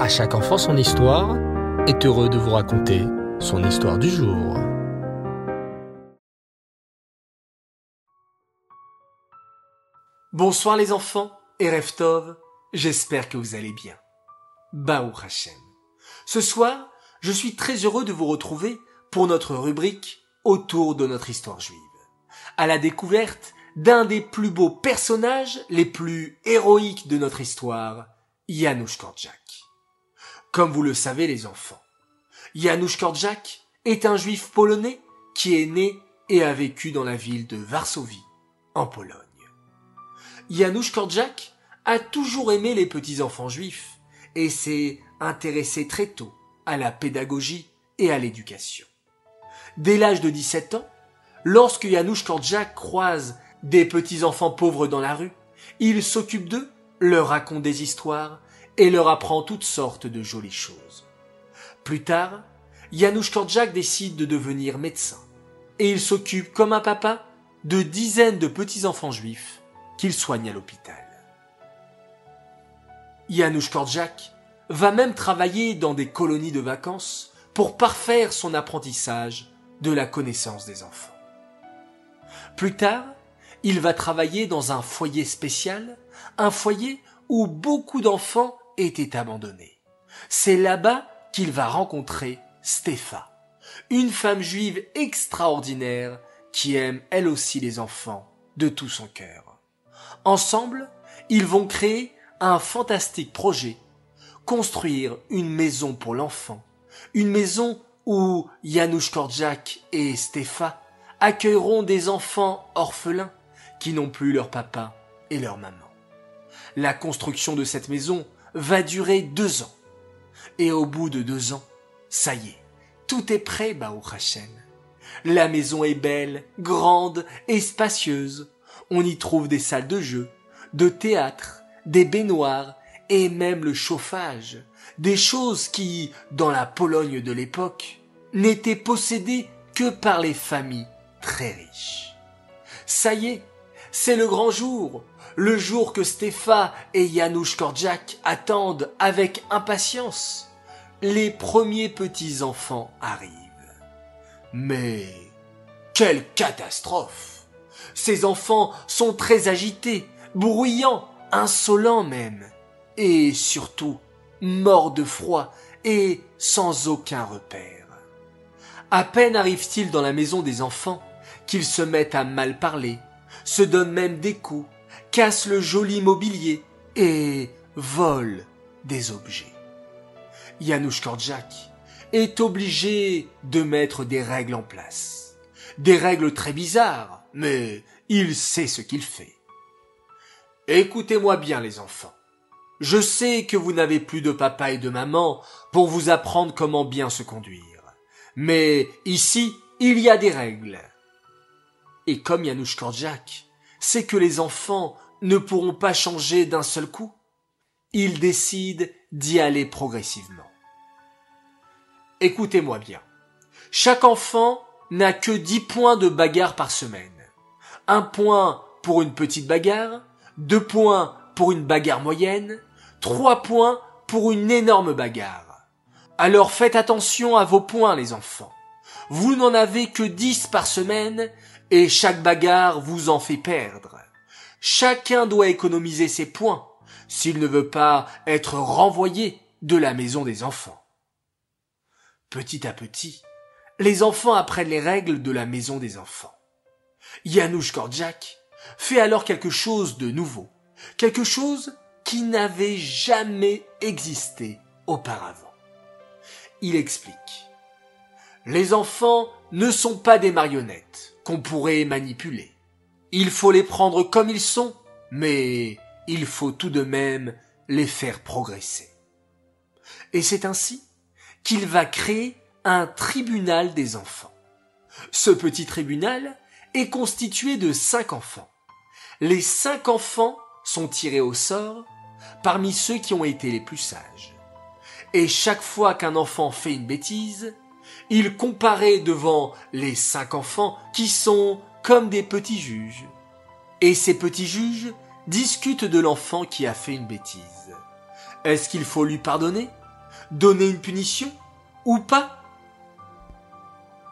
À chaque enfant son histoire est heureux de vous raconter son histoire du jour. Bonsoir les enfants et Reftov, j'espère que vous allez bien. Baou Hashem. Ce soir, je suis très heureux de vous retrouver pour notre rubrique autour de notre histoire juive, à la découverte d'un des plus beaux personnages les plus héroïques de notre histoire, Janusz Korczak. Comme vous le savez les enfants, Janusz Korczak est un juif polonais qui est né et a vécu dans la ville de Varsovie, en Pologne. Janusz Korczak a toujours aimé les petits-enfants juifs et s'est intéressé très tôt à la pédagogie et à l'éducation. Dès l'âge de 17 ans, lorsque Janusz Korczak croise des petits-enfants pauvres dans la rue, il s'occupe d'eux, leur raconte des histoires et leur apprend toutes sortes de jolies choses. Plus tard, Janusz Korczak décide de devenir médecin et il s'occupe comme un papa de dizaines de petits-enfants juifs qu'il soigne à l'hôpital. Janusz Korczak va même travailler dans des colonies de vacances pour parfaire son apprentissage de la connaissance des enfants. Plus tard, il va travailler dans un foyer spécial, un foyer où beaucoup d'enfants étaient abandonnés. C'est là-bas qu'il va rencontrer Stéfa, une femme juive extraordinaire qui aime elle aussi les enfants de tout son cœur. Ensemble, ils vont créer un fantastique projet, construire une maison pour l'enfant, une maison où Janusz Korczak et Stéfa accueilleront des enfants orphelins qui n'ont plus leur papa et leur maman. La construction de cette maison va durer deux ans. Et au bout de deux ans, ça y est, tout est prêt, Baou Hashem. La maison est belle, grande et spacieuse. On y trouve des salles de jeu, de théâtre, des baignoires et même le chauffage. Des choses qui, dans la Pologne de l'époque, n'étaient possédées que par les familles très riches. Ça y est, c'est le grand jour, le jour que Stéfa et Janusz Korczak attendent avec impatience. Les premiers petits-enfants arrivent. Mais quelle catastrophe Ces enfants sont très agités, bruyants, insolents même, et surtout morts de froid et sans aucun repère. À peine arrivent-ils dans la maison des enfants qu'ils se mettent à mal parler, se donnent même des coups, cassent le joli mobilier et volent des objets. Janusz Korczak est obligé de mettre des règles en place. Des règles très bizarres, mais il sait ce qu'il fait. Écoutez-moi bien les enfants. Je sais que vous n'avez plus de papa et de maman pour vous apprendre comment bien se conduire. Mais ici, il y a des règles. Comme Janusz Korczak c'est que les enfants ne pourront pas changer d'un seul coup. Il décide d'y aller progressivement. Écoutez-moi bien. Chaque enfant n'a que dix points de bagarre par semaine. Un point pour une petite bagarre, deux points pour une bagarre moyenne, trois points pour une énorme bagarre. Alors faites attention à vos points, les enfants. Vous n'en avez que dix par semaine et chaque bagarre vous en fait perdre. Chacun doit économiser ses points s'il ne veut pas être renvoyé de la maison des enfants. Petit à petit, les enfants apprennent les règles de la maison des enfants. Janusz Korczak fait alors quelque chose de nouveau, quelque chose qui n'avait jamais existé auparavant. Il explique. Les enfants ne sont pas des marionnettes qu'on pourrait manipuler. Il faut les prendre comme ils sont, mais il faut tout de même les faire progresser. Et c'est ainsi qu'il va créer un tribunal des enfants. Ce petit tribunal est constitué de cinq enfants. Les cinq enfants sont tirés au sort parmi ceux qui ont été les plus sages. Et chaque fois qu'un enfant fait une bêtise, il comparait devant les cinq enfants qui sont comme des petits juges. Et ces petits juges discutent de l'enfant qui a fait une bêtise. Est-ce qu'il faut lui pardonner Donner une punition ou pas?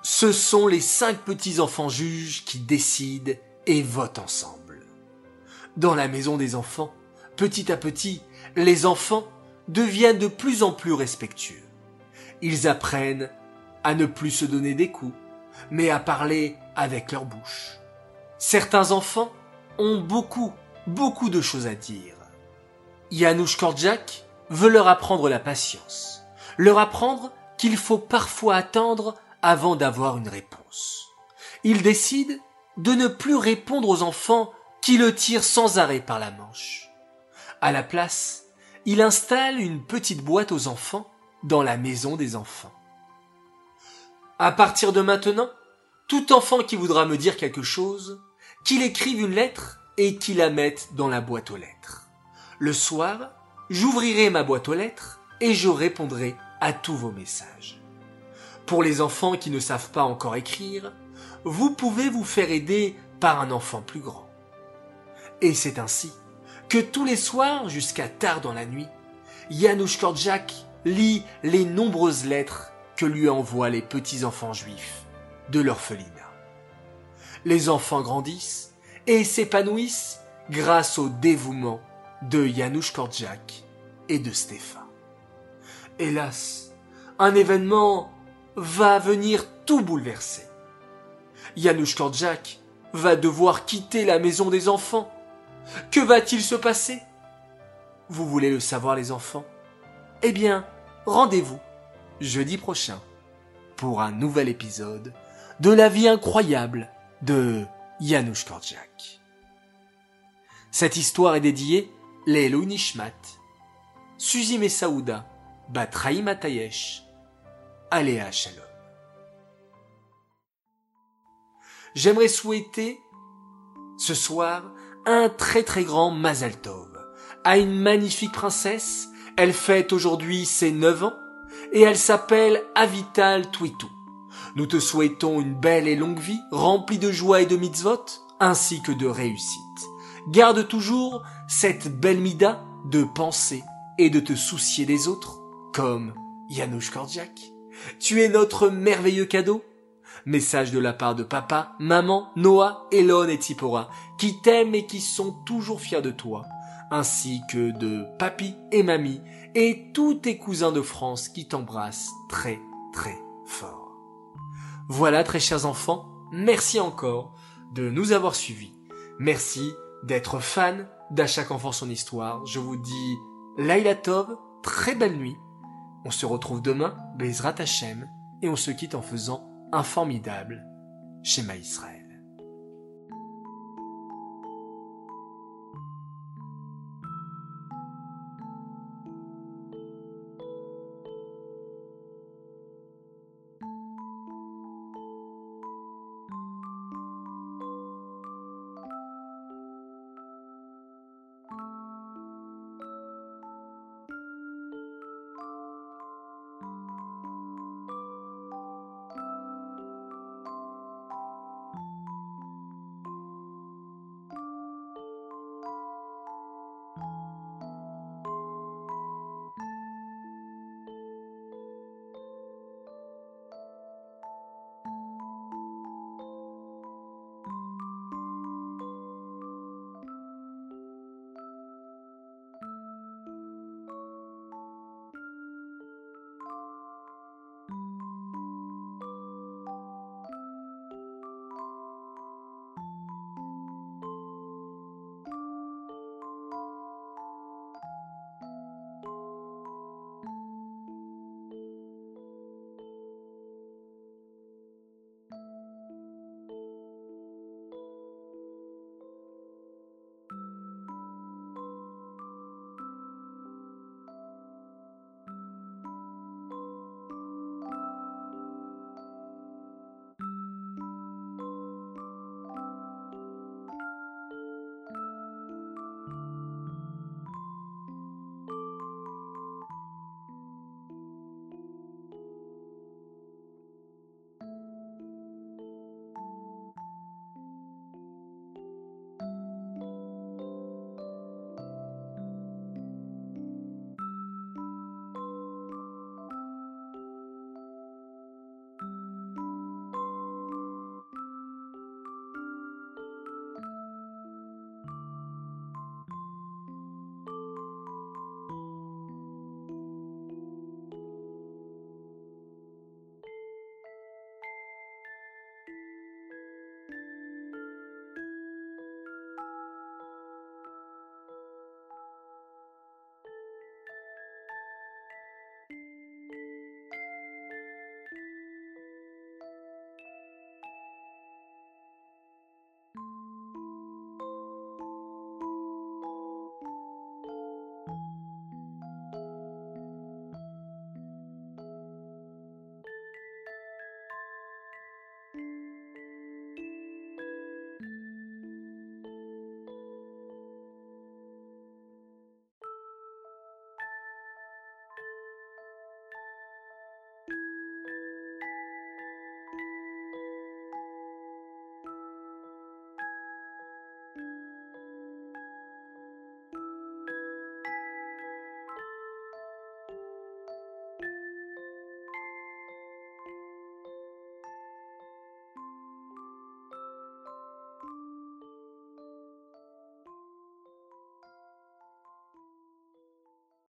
Ce sont les cinq petits-enfants juges qui décident et votent ensemble. Dans la maison des enfants, petit à petit, les enfants deviennent de plus en plus respectueux. Ils apprennent à ne plus se donner des coups, mais à parler avec leur bouche. Certains enfants ont beaucoup, beaucoup de choses à dire. Janusz Korczak veut leur apprendre la patience, leur apprendre qu'il faut parfois attendre avant d'avoir une réponse. Il décide de ne plus répondre aux enfants qui le tirent sans arrêt par la manche. À la place, il installe une petite boîte aux enfants dans la maison des enfants. À partir de maintenant, tout enfant qui voudra me dire quelque chose, qu'il écrive une lettre et qu'il la mette dans la boîte aux lettres. Le soir, j'ouvrirai ma boîte aux lettres et je répondrai à tous vos messages. Pour les enfants qui ne savent pas encore écrire, vous pouvez vous faire aider par un enfant plus grand. Et c'est ainsi que tous les soirs, jusqu'à tard dans la nuit, Janusz Korczak lit les nombreuses lettres que lui envoient les petits-enfants juifs de l'orphelinat. Les enfants grandissent et s'épanouissent grâce au dévouement de Janusz Korczak et de Stéphane. Hélas, un événement va venir tout bouleverser. Janusz Korczak va devoir quitter la maison des enfants. Que va-t-il se passer? Vous voulez le savoir les enfants? Eh bien, rendez-vous jeudi prochain pour un nouvel épisode de la vie incroyable de Janusz Korczak. Cette histoire est dédiée Lelou Nishmat, Suzy Messaouda, Batraï Matayesh, Aléa Shalom. J'aimerais souhaiter ce soir un très très grand Mazal Tov à une magnifique princesse. Elle fête aujourd'hui ses 9 ans et elle s'appelle Avital Twitou. Nous te souhaitons une belle et longue vie, remplie de joie et de mitzvot, ainsi que de réussite. Garde toujours cette belle mida de penser et de te soucier des autres, comme Janusz Korczak. Tu es notre merveilleux cadeau. Message de la part de papa, maman, Noah, Elon et Tipora, qui t'aiment et qui sont toujours fiers de toi, ainsi que de papy et mamie, et tous tes cousins de France qui t'embrassent très très fort. Voilà très chers enfants, merci encore de nous avoir suivis. Merci d'être fan d'À chaque enfant son histoire. Je vous dis Laila Tov, très belle nuit. On se retrouve demain, Bezrat Hashem, et on se quitte en faisant un formidable schéma Israël.